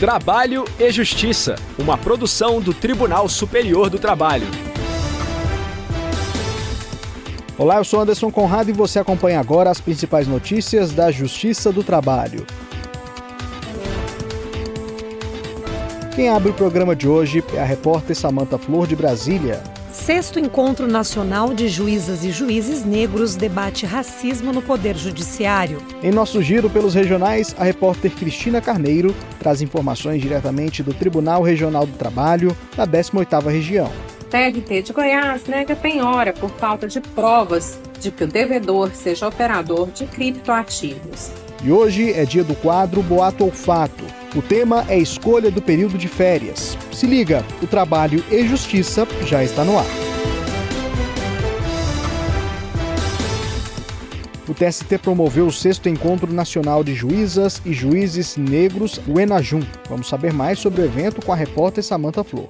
Trabalho e Justiça, uma produção do Tribunal Superior do Trabalho. Olá, eu sou Anderson Conrado e você acompanha agora as principais notícias da Justiça do Trabalho. Quem abre o programa de hoje é a repórter Samanta Flor de Brasília. Sexto Encontro Nacional de Juízas e Juízes Negros debate racismo no Poder Judiciário. Em nosso giro pelos regionais, a repórter Cristina Carneiro traz informações diretamente do Tribunal Regional do Trabalho, da 18ª região. TRT de Goiás nega penhora por falta de provas de que o devedor seja operador de criptoativos. E hoje é dia do quadro Boato Olfato. O tema é escolha do período de férias. Se liga, o trabalho e justiça já está no ar. O TST promoveu o sexto encontro nacional de juízas e juízes negros, o Enajum. Vamos saber mais sobre o evento com a repórter Samanta Flor.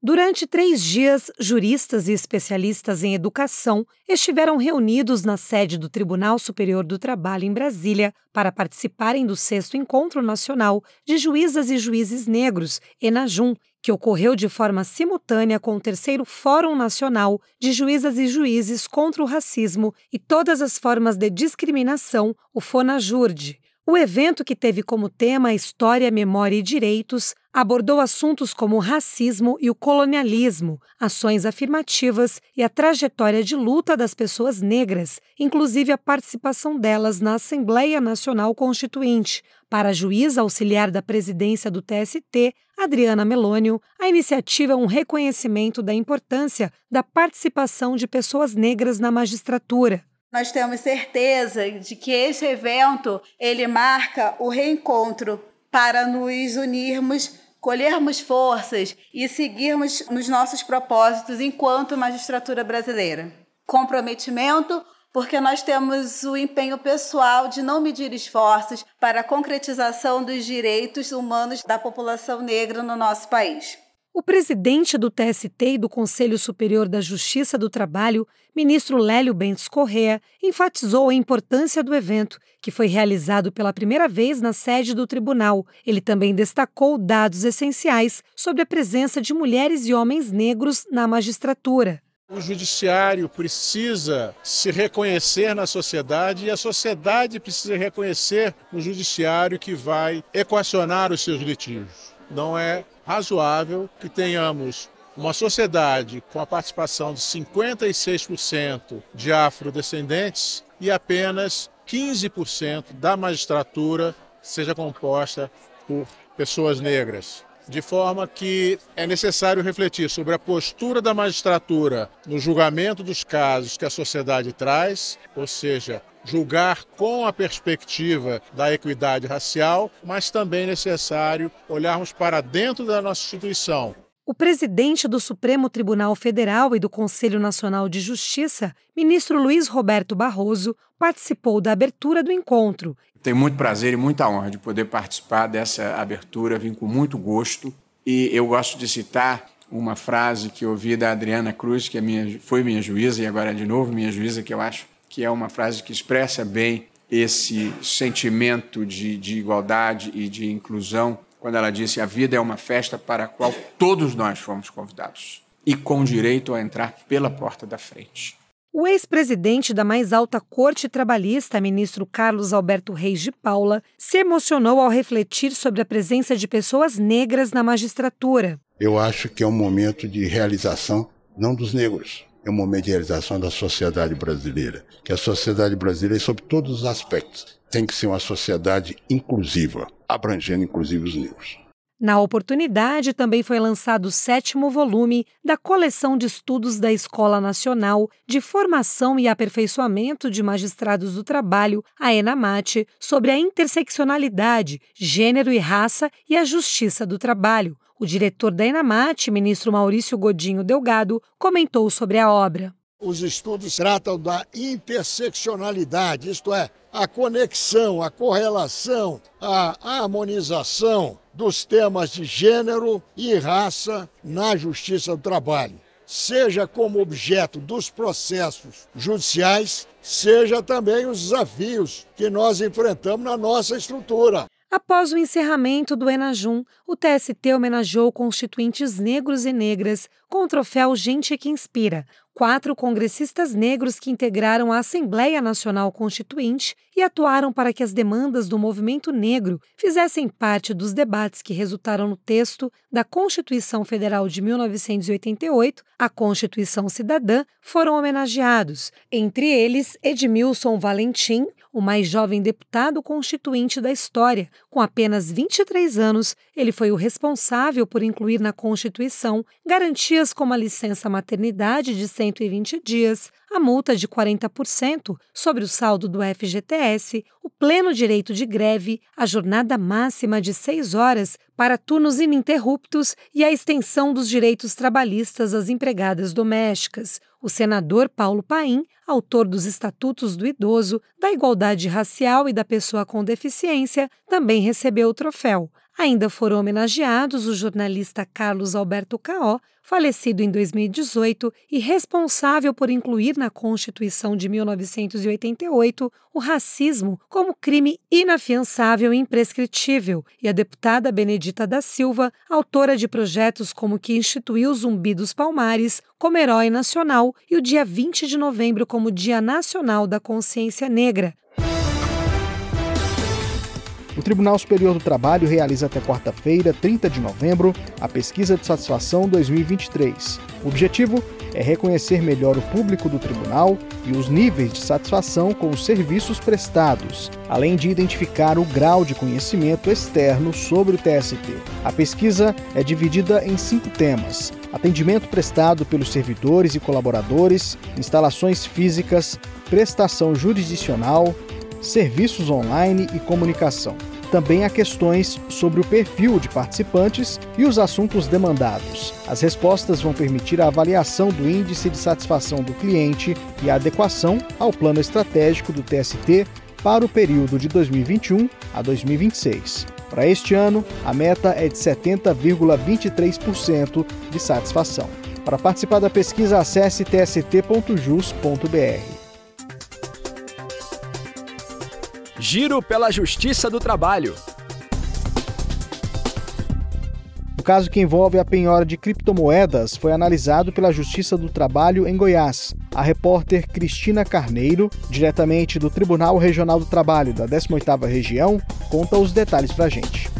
Durante três dias, juristas e especialistas em educação estiveram reunidos na sede do Tribunal Superior do Trabalho em Brasília para participarem do sexto Encontro Nacional de Juízas e Juízes Negros, ENAJUM, que ocorreu de forma simultânea com o terceiro Fórum Nacional de Juízas e Juízes contra o Racismo e todas as formas de discriminação, o FONAJURD. O evento, que teve como tema História, Memória e Direitos, abordou assuntos como o racismo e o colonialismo, ações afirmativas e a trajetória de luta das pessoas negras, inclusive a participação delas na Assembleia Nacional Constituinte. Para a juíza auxiliar da presidência do TST, Adriana Melônio, a iniciativa é um reconhecimento da importância da participação de pessoas negras na magistratura. Nós temos certeza de que esse evento ele marca o reencontro para nos unirmos, colhermos forças e seguirmos nos nossos propósitos enquanto magistratura brasileira. Comprometimento, porque nós temos o empenho pessoal de não medir esforços para a concretização dos direitos humanos da população negra no nosso país. O presidente do TST e do Conselho Superior da Justiça do Trabalho, ministro Lélio Bentes Correa, enfatizou a importância do evento, que foi realizado pela primeira vez na sede do tribunal. Ele também destacou dados essenciais sobre a presença de mulheres e homens negros na magistratura. O judiciário precisa se reconhecer na sociedade e a sociedade precisa reconhecer o judiciário que vai equacionar os seus litígios. Não é razoável que tenhamos uma sociedade com a participação de 56% de afrodescendentes e apenas 15% da magistratura seja composta por pessoas negras. De forma que é necessário refletir sobre a postura da magistratura no julgamento dos casos que a sociedade traz, ou seja, julgar com a perspectiva da equidade racial, mas também necessário olharmos para dentro da nossa instituição. O presidente do Supremo Tribunal Federal e do Conselho Nacional de Justiça, ministro Luiz Roberto Barroso, participou da abertura do encontro. Tenho muito prazer e muita honra de poder participar dessa abertura, vim com muito gosto e eu gosto de citar uma frase que ouvi da Adriana Cruz, que é minha, foi minha juíza e agora é de novo minha juíza, que eu acho que é uma frase que expressa bem esse sentimento de, de igualdade e de inclusão, quando ela disse: A vida é uma festa para a qual todos nós fomos convidados e com direito a entrar pela porta da frente. O ex-presidente da mais alta corte trabalhista, ministro Carlos Alberto Reis de Paula, se emocionou ao refletir sobre a presença de pessoas negras na magistratura. Eu acho que é um momento de realização não dos negros, é um momento de realização da sociedade brasileira. Que a sociedade brasileira, sob todos os aspectos, tem que ser uma sociedade inclusiva, abrangendo inclusive os negros. Na oportunidade, também foi lançado o sétimo volume da coleção de estudos da Escola Nacional de Formação e Aperfeiçoamento de Magistrados do Trabalho, a ENAMAT, sobre a interseccionalidade, gênero e raça e a justiça do trabalho, o diretor da Enamate, ministro Maurício Godinho Delgado, comentou sobre a obra. Os estudos tratam da interseccionalidade, isto é, a conexão, a correlação, a harmonização dos temas de gênero e raça na justiça do trabalho, seja como objeto dos processos judiciais, seja também os desafios que nós enfrentamos na nossa estrutura. Após o encerramento do Enajum, o TST homenageou constituintes negros e negras com o troféu Gente que Inspira, quatro congressistas negros que integraram a Assembleia Nacional Constituinte e atuaram para que as demandas do movimento negro fizessem parte dos debates que resultaram no texto da Constituição Federal de 1988, a Constituição Cidadã, foram homenageados, entre eles Edmilson Valentim, o mais jovem deputado constituinte da história. Com apenas 23 anos, ele foi o responsável por incluir na Constituição garantias como a licença maternidade de 120 dias, a multa de 40% sobre o saldo do FGTS, o pleno direito de greve, a jornada máxima de seis horas para turnos ininterruptos e a extensão dos direitos trabalhistas às empregadas domésticas. O senador Paulo Paim, autor dos Estatutos do Idoso, da Igualdade Racial e da Pessoa com Deficiência, também recebeu o troféu. Ainda foram homenageados o jornalista Carlos Alberto Caó, falecido em 2018 e responsável por incluir na Constituição de 1988 o racismo como crime inafiançável e imprescritível, e a deputada Benedita da Silva, autora de projetos como que instituiu o Zumbi dos Palmares como herói nacional e o dia 20 de novembro como Dia Nacional da Consciência Negra, o Tribunal Superior do Trabalho realiza até quarta-feira, 30 de novembro, a Pesquisa de Satisfação 2023. O objetivo é reconhecer melhor o público do tribunal e os níveis de satisfação com os serviços prestados, além de identificar o grau de conhecimento externo sobre o TST. A pesquisa é dividida em cinco temas: atendimento prestado pelos servidores e colaboradores, instalações físicas, prestação jurisdicional, serviços online e comunicação. Também há questões sobre o perfil de participantes e os assuntos demandados. As respostas vão permitir a avaliação do índice de satisfação do cliente e a adequação ao plano estratégico do TST para o período de 2021 a 2026. Para este ano, a meta é de 70,23% de satisfação. Para participar da pesquisa, acesse tst.jus.br. Giro pela Justiça do Trabalho. O caso que envolve a penhora de criptomoedas foi analisado pela Justiça do Trabalho em Goiás. A repórter Cristina Carneiro, diretamente do Tribunal Regional do Trabalho da 18ª Região, conta os detalhes para a gente.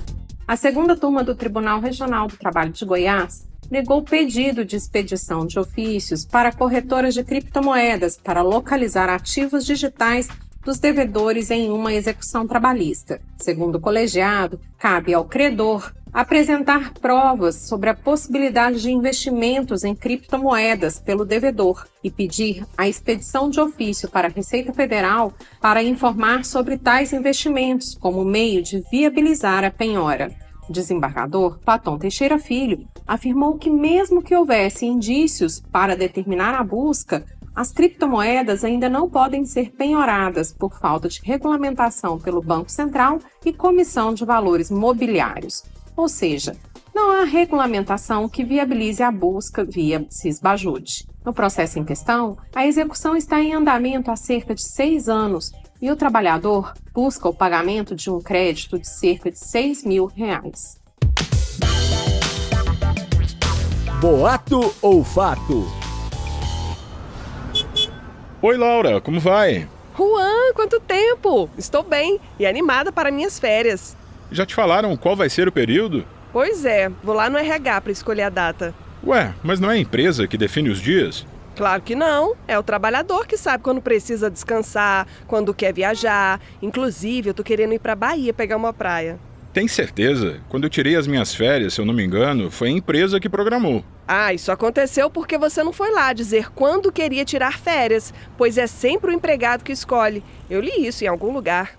A segunda turma do Tribunal Regional do Trabalho de Goiás negou o pedido de expedição de ofícios para corretoras de criptomoedas para localizar ativos digitais dos devedores em uma execução trabalhista. Segundo o colegiado, cabe ao credor apresentar provas sobre a possibilidade de investimentos em criptomoedas pelo devedor e pedir a expedição de ofício para a Receita Federal para informar sobre tais investimentos como meio de viabilizar a penhora. O desembargador Paton Teixeira Filho afirmou que, mesmo que houvesse indícios para determinar a busca, as criptomoedas ainda não podem ser penhoradas por falta de regulamentação pelo Banco Central e Comissão de Valores Mobiliários, ou seja, não há regulamentação que viabilize a busca via CISBAJUDE. No processo em questão, a execução está em andamento há cerca de seis anos e o trabalhador busca o pagamento de um crédito de cerca de 6 mil reais. Boato ou fato? Oi, Laura, como vai? Juan, quanto tempo! Estou bem e animada para minhas férias. Já te falaram qual vai ser o período? Pois é, vou lá no RH para escolher a data. Ué, mas não é a empresa que define os dias? Claro que não. É o trabalhador que sabe quando precisa descansar, quando quer viajar. Inclusive, eu tô querendo ir pra Bahia pegar uma praia. Tem certeza? Quando eu tirei as minhas férias, se eu não me engano, foi a empresa que programou. Ah, isso aconteceu porque você não foi lá dizer quando queria tirar férias, pois é sempre o empregado que escolhe. Eu li isso em algum lugar.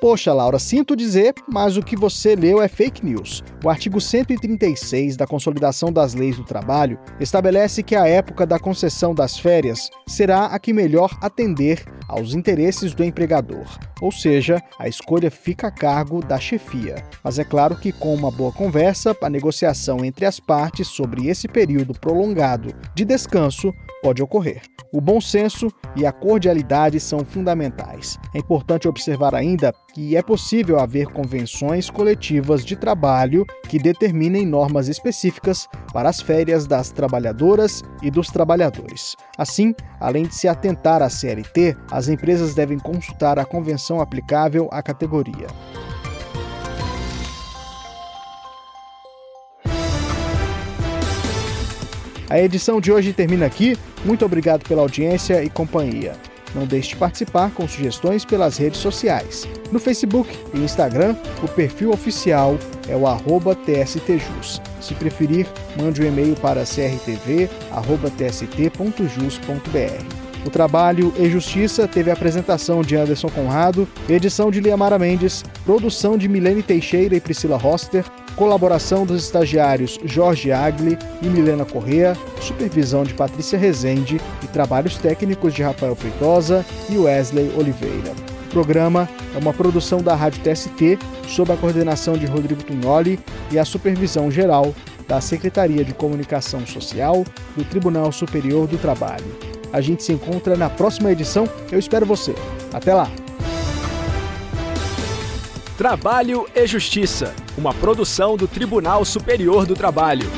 Poxa, Laura, sinto dizer, mas o que você leu é fake news. O artigo 136 da Consolidação das Leis do Trabalho estabelece que a época da concessão das férias será a que melhor atender aos interesses do empregador, ou seja, a escolha fica a cargo da chefia. Mas é claro que, com uma boa conversa, a negociação entre as partes sobre esse período prolongado de descanso pode ocorrer. O bom senso e a cordialidade são fundamentais. É importante observar ainda que é possível haver convenções coletivas de trabalho que determinem normas específicas para as férias das trabalhadoras e dos trabalhadores. Assim, além de se atentar à CLT, as empresas devem consultar a convenção aplicável à categoria. A edição de hoje termina aqui. Muito obrigado pela audiência e companhia. Não deixe de participar com sugestões pelas redes sociais. No Facebook e Instagram, o perfil oficial é o TSTJus. Se preferir, mande um e-mail para crtv.tst.jus.br. O trabalho e Justiça teve a apresentação de Anderson Conrado, edição de Liamara Mendes, produção de Milene Teixeira e Priscila Roster, colaboração dos estagiários Jorge Agli e Milena Correa, supervisão de Patrícia Rezende e trabalhos técnicos de Rafael Feitosa e Wesley Oliveira. O programa é uma produção da Rádio TST, sob a coordenação de Rodrigo Tunholi e a supervisão geral da Secretaria de Comunicação Social do Tribunal Superior do Trabalho. A gente se encontra na próxima edição. Eu espero você. Até lá! Trabalho e Justiça, uma produção do Tribunal Superior do Trabalho.